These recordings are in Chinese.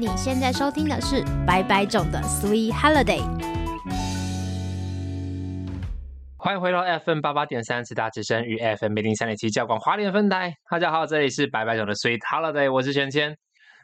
你现在收听的是白白种的 Sweet Holiday。欢迎回到 FM 八八点三慈大之声与 FM 零零三点七教广华联分台。大家好，这里是白白种的 Sweet Holiday，我是芊芊。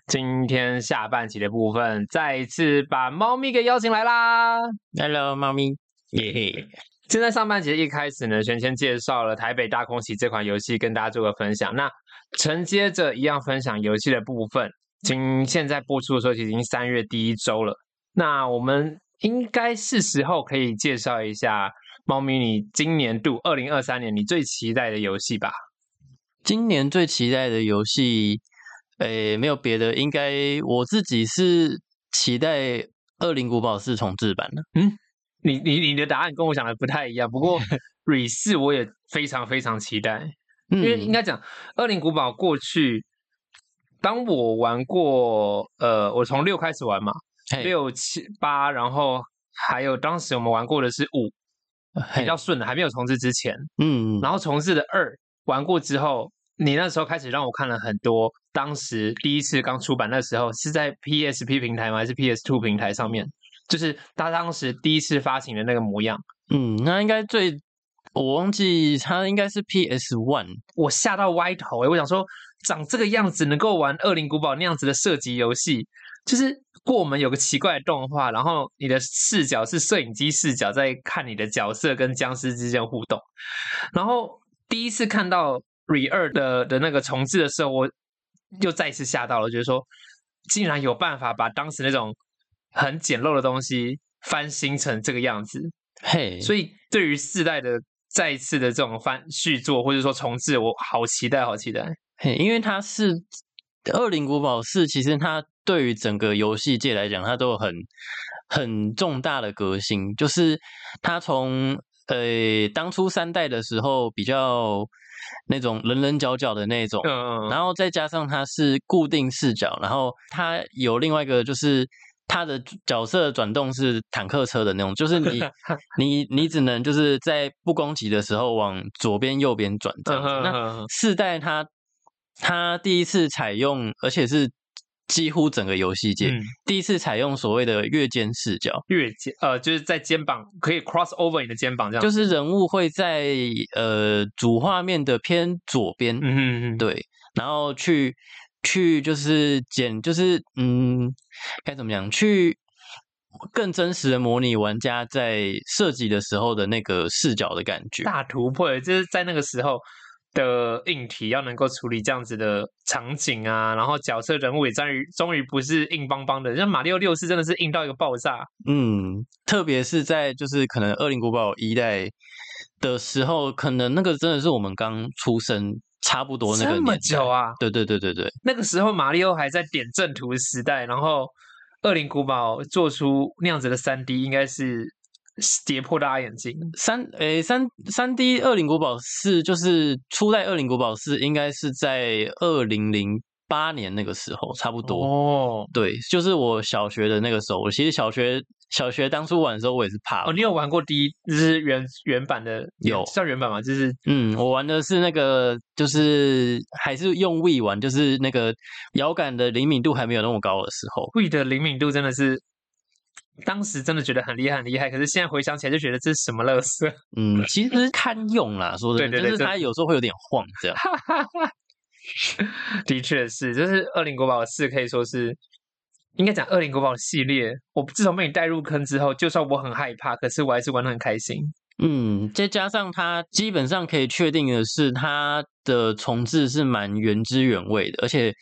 今天下半集的部分，再一次把猫咪给邀请来啦。Hello，猫咪，耶嘿。现在上半集一开始呢，芊芊介绍了台北大空袭这款游戏，跟大家做个分享。那承接着一样分享游戏的部分，今现在播出的时候已经三月第一周了。那我们应该是时候可以介绍一下猫咪，你今年度二零二三年你最期待的游戏吧？今年最期待的游戏，诶，没有别的，应该我自己是期待《恶灵古堡四》重置版的。嗯你你你的答案跟我想的不太一样，不过 Re 四我也非常非常期待。因因为应该讲，《恶灵古堡》过去，当我玩过，呃，我从六开始玩嘛，六七八，然后还有当时我们玩过的是五，比较顺的，还没有重置之前，嗯，然后重置的二玩过之后，你那时候开始让我看了很多，当时第一次刚出版那时候是在 PSP 平台吗？还是 PS Two 平台上面？就是他当时第一次发行的那个模样，嗯，那应该最。我忘记它应该是 PS One，我吓到歪头哎、欸！我想说，长这个样子能够玩《恶灵古堡》那样子的射击游戏，就是过门有个奇怪的动画，然后你的视角是摄影机视角，在看你的角色跟僵尸之间互动。然后第一次看到 Re 二的的那个重置的时候，我又再一次吓到了，就是说竟然有办法把当时那种很简陋的东西翻新成这个样子。嘿，所以对于四代的。再一次的这种翻续作或者说重置，我好期待，好期待。嘿，因为它是《恶灵古堡四》，其实它对于整个游戏界来讲，它都有很很重大的革新。就是它从呃当初三代的时候比较那种棱棱角角的那种，嗯，然后再加上它是固定视角，然后它有另外一个就是。他的角色转动是坦克车的那种，就是你 你你只能就是在不攻击的时候往左边右边转这样子。那四代它它第一次采用，而且是几乎整个游戏界、嗯、第一次采用所谓的越肩视角。越肩呃，就是在肩膀可以 cross over 你的肩膀这样，就是人物会在呃主画面的偏左边，嗯嗯嗯，对，然后去。去就是剪，就是嗯，该怎么讲？去更真实的模拟玩家在设计的时候的那个视角的感觉，大突破！就是在那个时候的硬体要能够处理这样子的场景啊，然后角色人物也终于终于不是硬邦邦的，像马里奥六是真的是硬到一个爆炸。嗯，特别是在就是可能《恶灵古堡》一代的时候，可能那个真的是我们刚出生。差不多那个这么久啊！对对对对对，那个时候马里奥还在点阵图时代，然后《恶灵古堡》做出那样子的三 D，应该是跌破大家眼镜。三诶三三 D《恶灵古堡是》就是初代《恶灵古堡是》，应该是在二零零八年那个时候，差不多哦。对，就是我小学的那个时候。我其实小学小学当初玩的时候，我也是怕哦。你有玩过第一就是原原版的？有算原版吗？就是嗯，我玩的是那个，就是还是用 Wii 玩，就是那个遥感的灵敏度还没有那么高的时候。Wii 的灵敏度真的是。当时真的觉得很厉害，很厉害。可是现在回想起来，就觉得这是什么乐色？嗯，其实堪用啦，说真的，对对对，就是它有时候会有点晃，这样。的确是，就是《恶灵古堡四》可以说是，应该讲《恶灵古堡》系列。我自从被你带入坑之后，就算我很害怕，可是我还是玩的很开心。嗯，再加上它基本上可以确定的是，它的重置是蛮原汁原味的，而且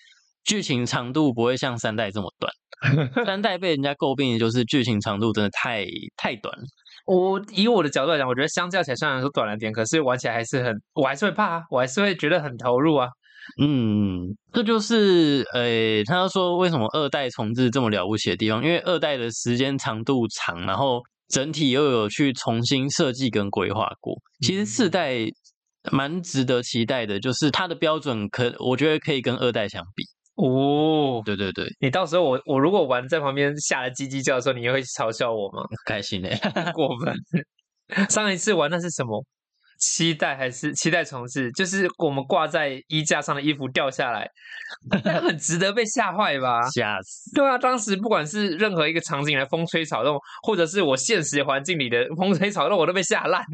剧情长度不会像三代这么短。三代被人家诟病的就是剧情长度真的太太短了。我以我的角度来讲，我觉得相较起来虽然说短了点，可是玩起来还是很，我还是会怕，我还是会觉得很投入啊。嗯，这就是呃，他说为什么二代重置这么了不起的地方，因为二代的时间长度长，然后整体又有去重新设计跟规划过。其实四代蛮值得期待的，就是它的标准可我觉得可以跟二代相比。哦，对对对，你到时候我我如果玩在旁边吓得叽叽叫的时候，你也会嘲笑我吗？开心嘞、过分。上一次玩那是什么？期待还是期待重置？就是我们挂在衣架上的衣服掉下来，那很值得被吓坏吧？吓死！对啊，当时不管是任何一个场景来风吹草动，或者是我现实环境里的风吹草动，我都被吓烂。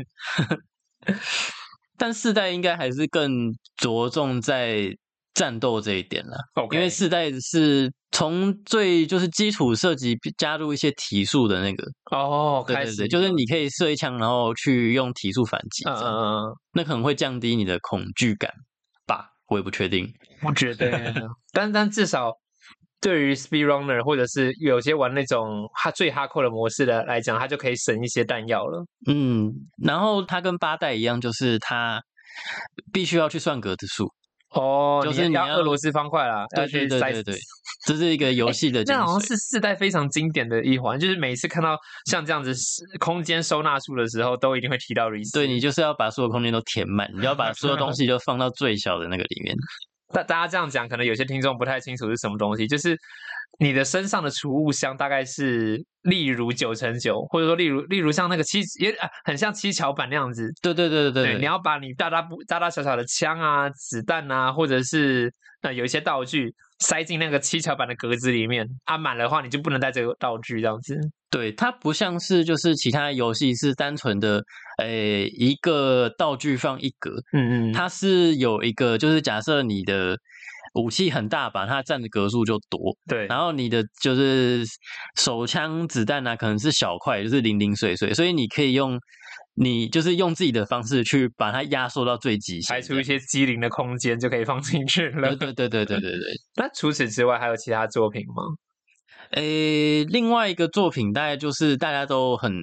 但四代应该还是更着重在战斗这一点了因为四代是从最就是基础设计加入一些体术的那个，哦，开始对对对，就是你可以射一枪，然后去用体术反击，嗯嗯嗯。嗯，那可能会降低你的恐惧感吧，我也不确定。我觉得，但但至少对于 speed runner 或者是有些玩那种哈最哈扣的模式的来讲，它就可以省一些弹药了。嗯，然后它跟八代一样，就是它必须要去算格子数，哦，就是你要要俄罗斯方块啦，对对对对对，这是一个游戏的精那好像。是四代非常经典的一环，就是每一次看到像这样子空间收纳术的时候，都一定会提到 r e s 对你就是要把所有空间都填满，你要把所有东西都放到最小的那个里面。大大家这样讲，可能有些听众不太清楚是什么东西，就是你的身上的储物箱大概是例如九乘九，或者说例如例如像那个七也啊很像七巧板那样子。对对对对对，你要把你大大不大大小小的枪啊、子弹啊，或者是呃有一些道具塞进那个七巧板的格子里面，啊满的话你就不能带这个道具这样子。对，它不像是就是其他游戏是单纯的，诶一个道具放一格，嗯。嗯，它是有一个就是假设你的武器很大把，它占的格数就多，对，然后你的就是手枪子弹啊，可能是小块，就是零零碎碎，所以你可以用你就是用自己的方式去把它压缩到最极限，排除一些机灵的空间就可以放进去了。对对对对对对对。那除此之外还有其他作品吗？诶，另外一个作品大概就是大家都很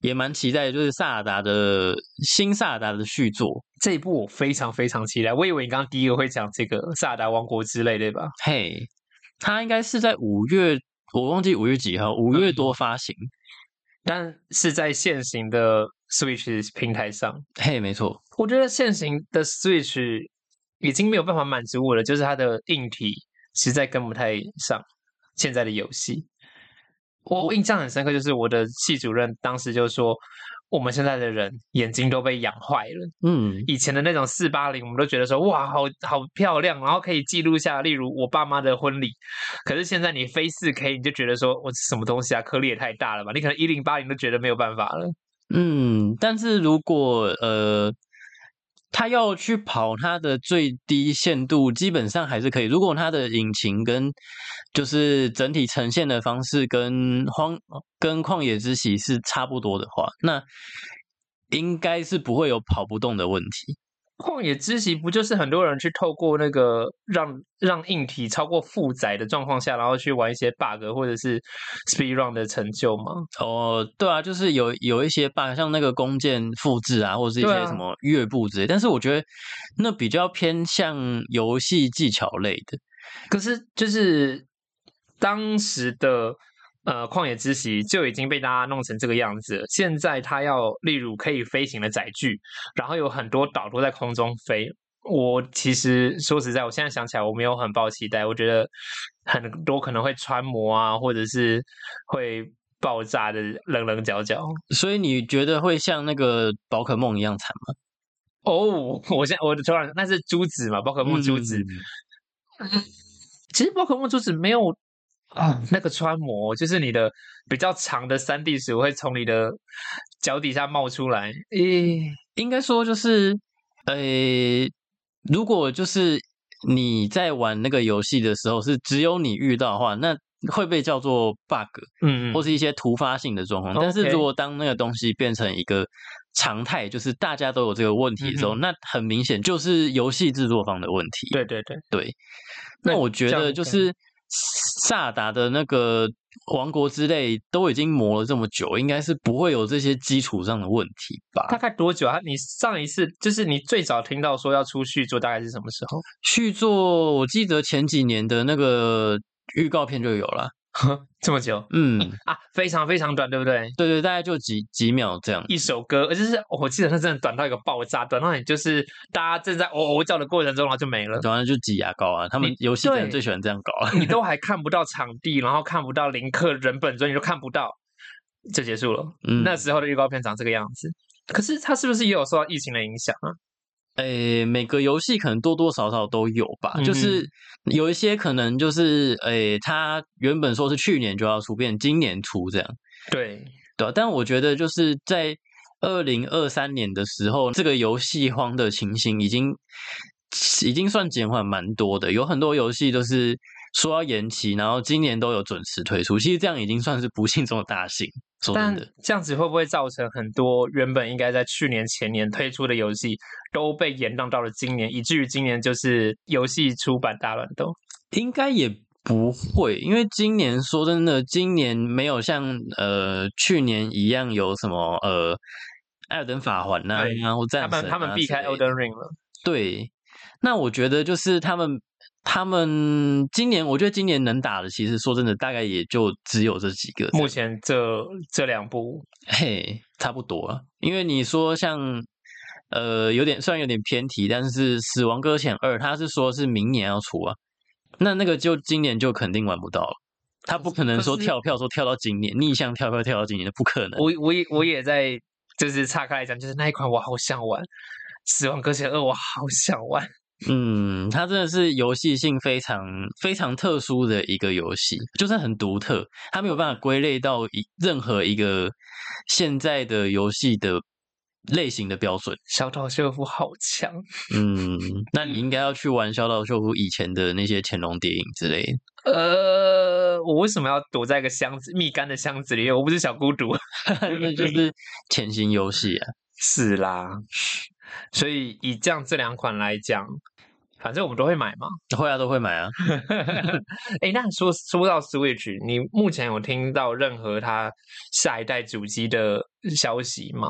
也蛮期待的，就是萨尔达的新萨尔达的续作。这一部我非常非常期待。我以为你刚刚第一个会讲这个《萨尔达王国》之类，对吧？嘿，它应该是在五月，我忘记五月几号，五月多发行。但是在现行的 Switch 平台上，嘿，没错，我觉得现行的 Switch 已经没有办法满足我了，就是它的硬体实在跟不太上现在的游戏。我我印象很深刻，就是我的系主任当时就说，我们现在的人眼睛都被养坏了。嗯，以前的那种四八零，我们都觉得说哇，好好漂亮，然后可以记录下，例如我爸妈的婚礼。可是现在你非四 K，你就觉得说我什么东西啊，颗粒也太大了吧？你可能一零八零都觉得没有办法了。嗯，但是如果呃，他要去跑他的最低限度，基本上还是可以。如果他的引擎跟就是整体呈现的方式跟荒跟旷野之息是差不多的话，那应该是不会有跑不动的问题。旷野之息不就是很多人去透过那个让让硬体超过负载的状况下，然后去玩一些 bug 或者是 speed run 的成就吗？哦，对啊，就是有有一些 bug，像那个弓箭复制啊，或者是一些什么乐步之类，但是我觉得那比较偏向游戏技巧类的。可是就是当时的呃旷野之息就已经被大家弄成这个样子了。现在它要例如可以飞行的载具，然后有很多岛都在空中飞。我其实说实在，我现在想起来，我没有很抱期待。我觉得很多可能会穿模啊，或者是会爆炸的棱棱角角。所以你觉得会像那个宝可梦一样惨吗？哦，我现在我的突然那是珠子嘛，宝可梦珠子。嗯其实宝可梦珠子没有啊，那个穿模就是你的比较长的三 D 石会从你的脚底下冒出来。诶，应该说就是，呃，如果就是你在玩那个游戏的时候是只有你遇到的话，那会被叫做 bug 嗯嗯，或是一些突发性的状况。但是如果当那个东西变成一个常态，就是大家都有这个问题的时候，嗯那很明显就是游戏制作方的问题。对对对，对，那我觉得就是萨达的那个王国之类都已经磨了这么久，应该是不会有这些基础上的问题吧？大概多久啊？你上一次就是你最早听到说要出续作，大概是什么时候？续作，我记得前几年的那个预告片就有了。这么久嗯，啊？非常非常短，对不对？对对，大概就几几秒这样。一首歌，而且是我记得它真的短到一个爆炸，短到你就是大家正在嗷嗷叫的过程中，然后就没了。短到就挤牙膏啊，他们你游戏的人对最喜欢这样搞啊。你 都还看不到场地，然后看不到林克人本尊，你就看不到，就结束了。嗯，那时候的预告片长这个样子。可是它是不是也有受到疫情的影响啊？诶，每个游戏可能多多少少都有吧，嗯就是有一些可能就是诶，它原本说是去年就要出，变今年出这样，对，对啊但我觉得就是在二零二三年的时候，这个游戏荒的情形已经已经算减缓蛮多的，有很多游戏都是说要延期，然后今年都有准时推出，其实这样已经算是不幸中的大幸。但，这样子会不会造成很多原本应该在去年前年推出的游戏都被延宕到了今年，以至于今年就是游戏出版大乱斗？应该也不会，因为今年说真的，今年没有像呃去年一样有什么呃《艾尔登法环》呐对，然后战神、啊、他们他们避开之类 Elden Ring 了，对，那我觉得就是他们他们今年，我觉得今年能打的，其实说真的，大概也就只有这几个。目前这这两部，嘿，差不多啊。因为你说像呃，有点虽然有点偏题，但是《死亡搁浅二》它是说是明年要出啊，那那个就今年就肯定玩不到了。他不可能说跳票说跳到今年，逆向跳票跳到今年的，不可能。我我也我也在就是岔开来讲，就是那一款我好想玩，《死亡搁浅二》我好想玩。嗯，它真的是游戏性非常非常特殊的一个游戏，就是很独特，它没有办法归类到一任何一个现在的游戏的类型的标准。小岛秀夫好强，嗯，那你应该要去玩小岛秀夫以前的那些乾隆谍影之类的。呃，我为什么要躲在一个箱子密干的箱子里？我不是小孤独。那就是潜行游戏啊。是啦，所以以这样这两款来讲，反正我们都会买嘛。会啊，都会买啊。哎，那说说到 Switch，你目前有听到任何它下一代主机的消息吗？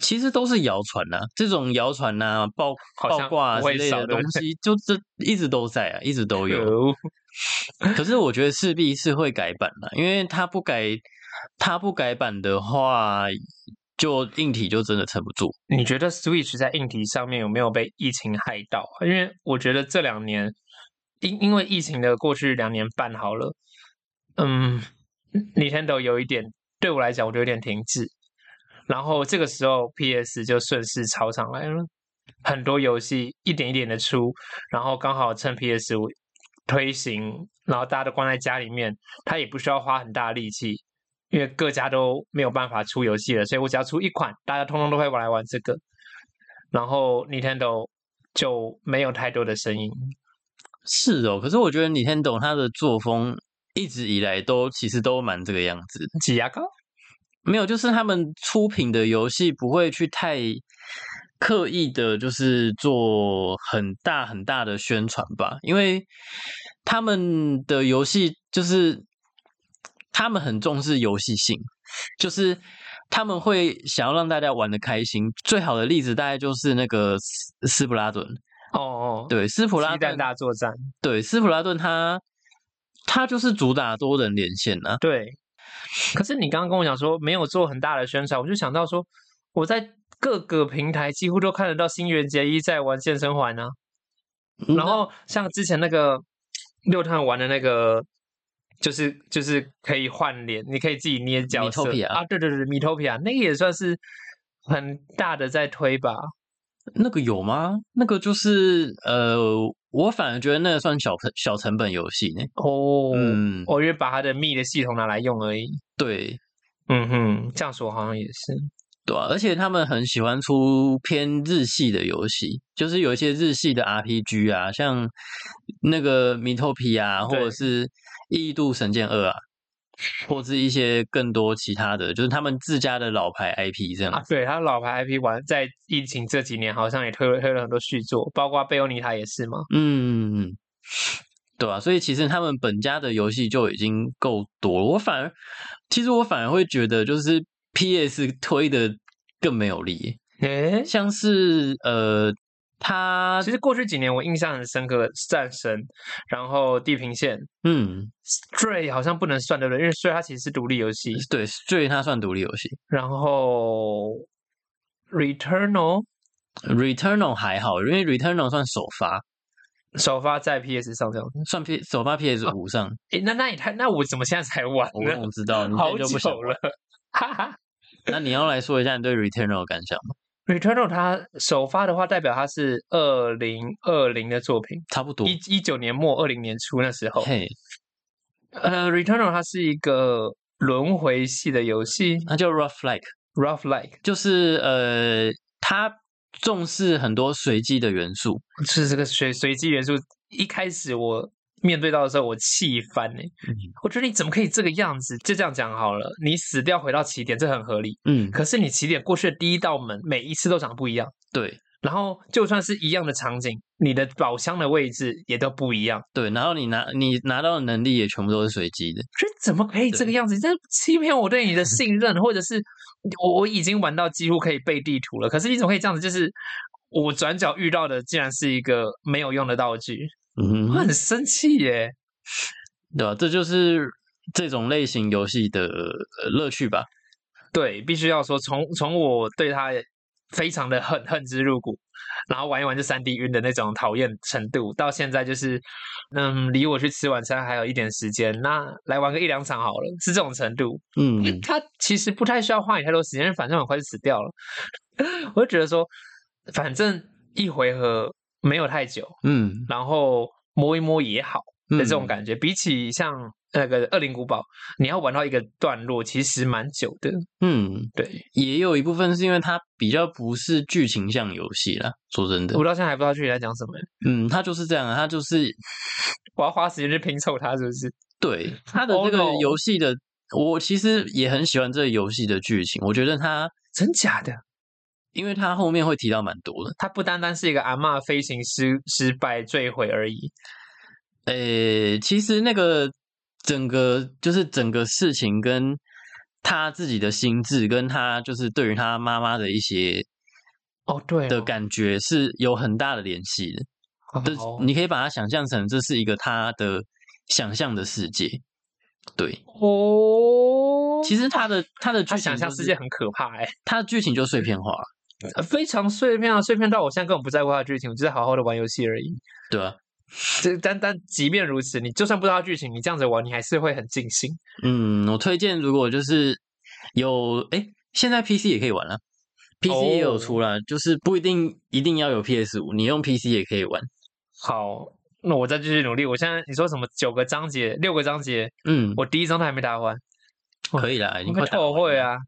其实都是谣传呐、这种谣传呐、爆爆挂啊之类的东西，就这一直都在啊，一直都有。有，可是我觉得势必是会改版的，因为它不改，它不改版的话，就硬体就真的撑不住。你觉得 Switch 在硬体上面有没有被疫情害到？因为我觉得这两年，因因为疫情的过去两年半好了，嗯，Nintendo 有一点对我来讲，我觉得有点停滞。然后这个时候 PS 就顺势超上来了，很多游戏一点一点的出，然后刚好趁 PS 五推行，然后大家都关在家里面，它也不需要花很大力气，因为各家都没有办法出游戏了，所以我只要出一款，大家通通都会来玩这个。然后 Nintendo 就没有太多的声音，是哦，可是我觉得 Nintendo 它的作风一直以来都其实都蛮这个样子的。挤牙膏。没有，就是他们出品的游戏不会去太刻意的，就是做很大很大的宣传吧，因为他们的游戏就是他们很重视游戏性，就是他们会想要让大家玩的开心。最好的例子大概就是那个斯斯普拉顿，哦哦，对，斯普拉顿，大作战，对，斯普拉顿他他就是主打多人连线啊，对。可是你刚刚跟我讲说没有做很大的宣传，我就想到说我在各个平台几乎都看得到新垣结衣在玩健身环呢、嗯然后像之前那个六探玩的那个，就是就是可以换脸，你可以自己捏角色啊，对对对，Mitopia 那个也算是很大的在推吧。那个有吗？那个就是呃，我反而觉得那个算小成小成本游戏呢。哦，嗯我以为把它的密的系统拿来用而已。对嗯哼，这样说好像也是。对啊，而且他们很喜欢出偏日系的游戏，就是有一些日系的 RPG 啊，像那个米托皮啊，或者是《异度神剑二》啊，或是一些更多其他的，就是他们自家的老牌 IP 这样啊，对，他老牌 IP 玩在疫情这几年好像也推了推了很多续作，包括贝欧尼塔也是嘛。嗯，嗯对啊，所以其实他们本家的游戏就已经够多了。我反而，其实我反而会觉得，就是 PS 推的更没有力，诶，像是呃，它其实过去几年我印象很深刻，战神，然后地平线嗯，，Stray 好像不能算对不对？因为 Stray 它其实是独立游戏，对，，Stray 它算独立游戏。然后 Returnal Returnal 还好，因为 Returnal 算首发，首发在 PS 上这样。算 P 首发 PS 五上。诶，那那也太，那我怎么现在才玩我呢？怎么知道？你好现在就不想玩久了，哈哈。那你要来说一下你对 Returnal 的感想吗？Returnal 它首发的话，代表它是二零二零的作品，差不多。一一九年末二零年初那时候。嘿，呃，Returnal 它是一个轮回系的游戏它叫 Rough Like，，Rough Like 就是呃，它重视很多随机的元素。是这个随随机元素。一开始我面对到的时候，我气翻呢、嗯我觉得你怎么可以这个样子？就这样讲好了，你死掉回到起点，这很合理。嗯，可是你起点过去的第一道门，每一次都长得不一样。对然后就算是一样的场景，你的宝箱的位置也都不一样。对，然后你拿你拿到的能力也全部都是随机的。这怎么可以这个样子？你在欺骗我对你的信任，或者是我我已经玩到几乎可以背地图了，可是你怎么可以这样子？就是我转角遇到的，竟然是一个没有用的道具，嗯哼，我很生气耶。对吧、这就是这种类型游戏的呃乐趣吧。对，必须要说，从从我对他非常的恨恨之入骨，然后玩一玩就三 D 晕的那种讨厌程度，到现在就是，嗯，离我去吃晚餐还有一点时间，那来玩个一两场好了，是这种程度。嗯，他其实不太需要花你太多时间，反正很快就死掉了。我就觉得说，反正一回合没有太久，嗯然后摸一摸也好的这种嗯感觉，比起像那个《恶灵古堡》，你要玩到一个段落，其实蛮久的。嗯，对，也有一部分是因为它比较不是剧情向游戏啦。说真的我，到现在还不知道具体在讲什么，嗯，它就是这样啊，它就是我要花时间去拼凑它，是不是？对它的 Oh 这个游戏的，我其实也很喜欢这个游戏的剧情。我觉得它，真假的？因为他后面会提到蛮多的。他不单单是一个阿嬷飞行失失败坠毁而已。呃，其实那个整个就是整个事情跟他自己的心智，跟他就是对于他妈妈的一些哦，对的哦感觉是有很大的联系的。这你可以把它想象成这是一个他的想象的世界。对，哦，其实他的他的剧他情就是想象世界很可怕哎、他的剧情就碎片化非常碎片啊，碎片到我现在根本不在乎它的剧情，我只是好好的玩游戏而已。对啊、这但但即便如此，你就算不知道剧情，你这样子玩，你还是会很尽兴。嗯，我推荐如果就是有哎，现在 PC 也可以玩了。PC 也有哦出啦就是不一定一定要有 PS 五，你用 PC 也可以玩。好，那我再继续努力。我现在你说什么九个章节、六个章节，嗯，我第一章都还没打完，可以啦，已经我会快打完了。后悔啊。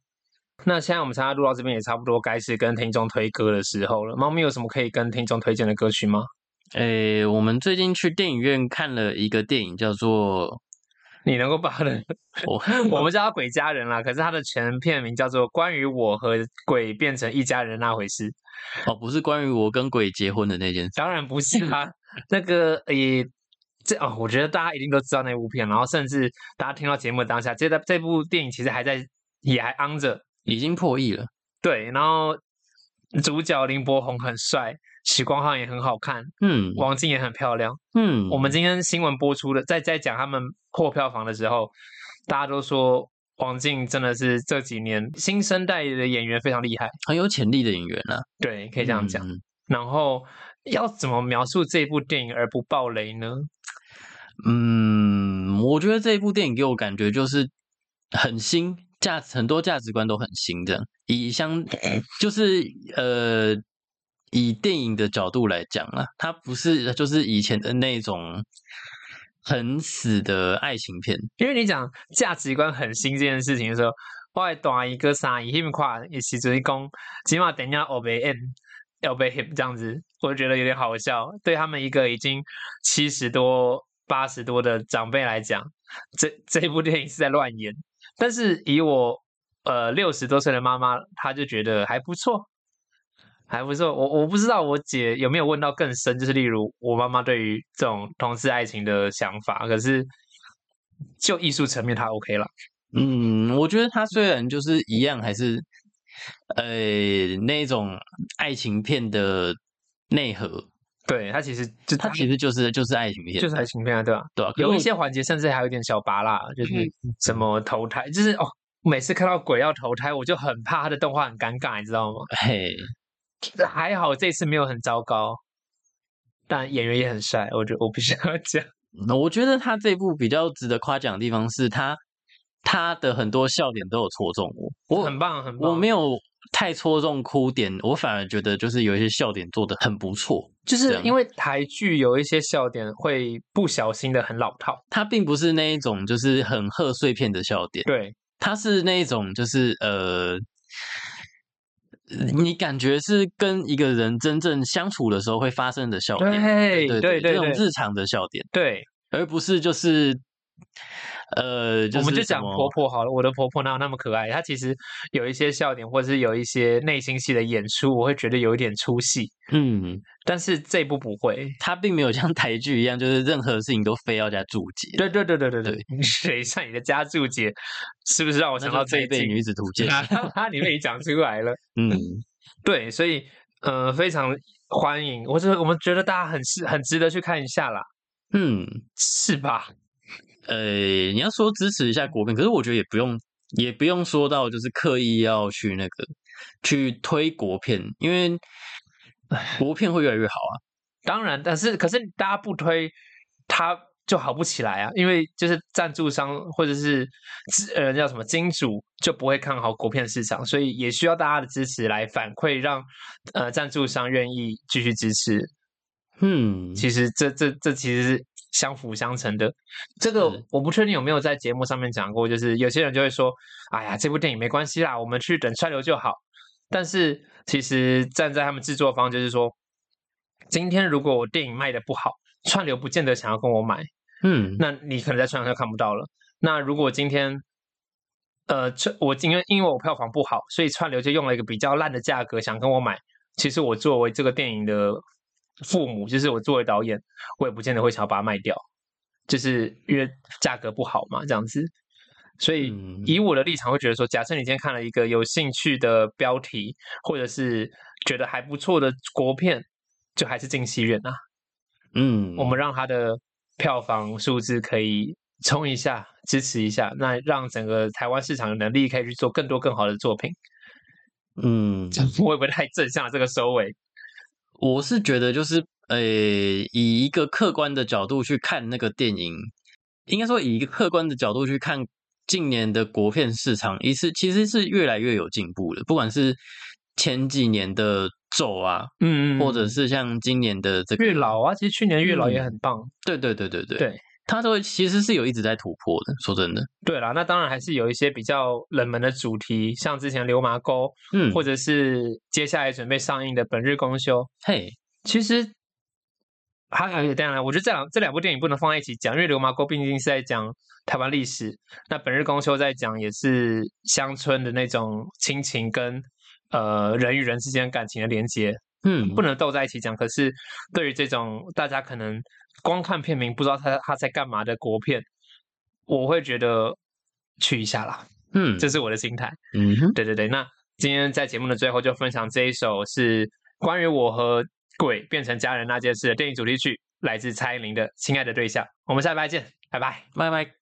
那现在我们参加录到这边也差不多该是跟听众推歌的时候了。猫咪有什么可以跟听众推荐的歌曲吗？诶，我们最近去电影院看了一个电影，叫做 你能够把人 我我们叫他鬼家人啦，可是他的全片名叫做《关于我和鬼变成一家人那回事》。哦，不是关于我跟鬼结婚的那件事。当然不是啊，那个也这哦，我觉得大家一定都知道那部片，然后甚至大家听到节目当下，这这部电影其实还在也还昂着，已经破亿了。对，然后主角林柏宏很帅，许光汉也很好看，嗯王静也很漂亮。嗯，我们今天新闻播出的，在在讲他们破票房的时候，大家都说王静真的是这几年新生代的演员非常厉害，很有潜力的演员啊，对，可可以这样讲。嗯然后要怎么描述这部电影而不爆雷呢？嗯，我觉得这一部电影给我感觉就是很新，价很多价值观都很新。这样以相就是呃，以电影的角度来讲啊，它不是就是以前的那种很死的爱情片。因为你讲价值观很新这件事情的时候，我还大一个三一，他们看也是就是讲，起码等一下我被 N 要被 hip 这样子，我就觉得有点好笑。对他们一个已经七十多、八十多的长辈来讲，这这部电影是在乱演。但是以我呃六十多岁的妈妈，她就觉得还不错，还不错。我我不知道我姐有没有问到更深，就是例如我妈妈对于这种同志爱情的想法，可是就艺术层面，她 OK 了。嗯，我觉得它虽然就是一样，还是呃那种爱情片的内核，对，他其实就它其实就是就是爱情片，就是爱情片啊，对吧？对吧、可是我有一些环节甚至还有一点小拔辣，就是嗯什么投胎，就是哦，每次看到鬼要投胎，我就很怕他的动画很尴尬，你知道吗？嘿，还好这次没有很糟糕，但演员也很帅，我觉得我必须要讲。那 我觉得他这部比较值得夸奖的地方是他他的很多笑点都有戳中我，我很棒，很棒。我没有太戳中哭点，我反而觉得就是有一些笑点做的很不错。就是因为台剧有一些笑点会不小心的很老套，它并不是那一种就是很贺岁片的笑点，对，它是那一种就是呃，你感觉是跟一个人真正相处的时候会发生的笑点，对对对对对这种日常的笑点，对，而不是就是呃，我们就讲婆婆好了，我的婆婆哪有那么可爱？她其实有一些笑点，或者是有一些内心戏的演出，我会觉得有一点出戏。嗯，但是这部不会。她并没有像台剧一样，就是任何事情都非要加注解，对对对对对对对，谁像你的加注解，是不是让我想到就配备最近？女子图鉴，他你被你讲出来了。嗯对，所以呃，非常欢迎，我是我们觉得大家很是很值得去看一下啦，嗯。是吧？呃，你要说支持一下国片，可是我觉得也不用，也不用说到就是刻意要去那个去推国片，因为国片会越来越好啊。当然，但是可是大家不推它就好不起来啊，因为就是赞助商或者是资呃叫什么金主就不会看好国片市场，所以也需要大家的支持来反馈，让呃赞助商愿意继续支持。嗯，其实这这这其实是相辅相成的。这个我不确定有没有在节目上面讲过，就是有些人就会说：“哎呀，这部电影没关系啦，我们去等串流就好。”但是其实站在他们制作方，就是说，今天如果我电影卖的不好，串流不见得想要跟我买，嗯那你可能在串流上看不到了。那如果今天呃，这我因为因为我票房不好，所以串流就用了一个比较烂的价格想跟我买。其实我作为这个电影的父母，就是我作为导演，我也不见得会想要把它卖掉，就是因为价格不好嘛，这样子。所以嗯以我的立场会觉得说，假设你今天看了一个有兴趣的标题，或者是觉得还不错的国片，就还是进戏院啊。嗯，我们让它的票房数字可以冲一下，支持一下，那让整个台湾市场有能力可以去做更多更好的作品。嗯，我会不会太正向这个收尾？我是觉得就是呃，以一个客观的角度去看那个电影，应该说以一个客观的角度去看近年的国片市场，一是其实是越来越有进步了，不管是前几年的咒啊，嗯或者是像今年的这个月老啊，其实去年月老也很棒。对对对对对。对，它都其实是有一直在突破的。说真的，对啦，那当然还是有一些比较冷门的主题，像之前《流麻沟》，嗯，或者是接下来准备上映的《本日公休》。嘿，其实还有当然，我觉得这两这两部电影不能放在一起讲，因为《流麻沟》毕竟是在讲台湾历史，那《本日公休》在讲也是乡村的那种亲情跟呃人与人之间感情的连接，嗯，不能斗在一起讲。可是对于这种大家可能光看片名不知道他他在干嘛的国片，我会觉得去一下啦，嗯，这是我的心态。嗯哼，对对对，那今天在节目的最后就分享这一首是关于我和鬼变成家人那件事的电影主题曲，来自蔡依林的《亲爱的对象》。我们下礼拜见，拜拜。拜拜。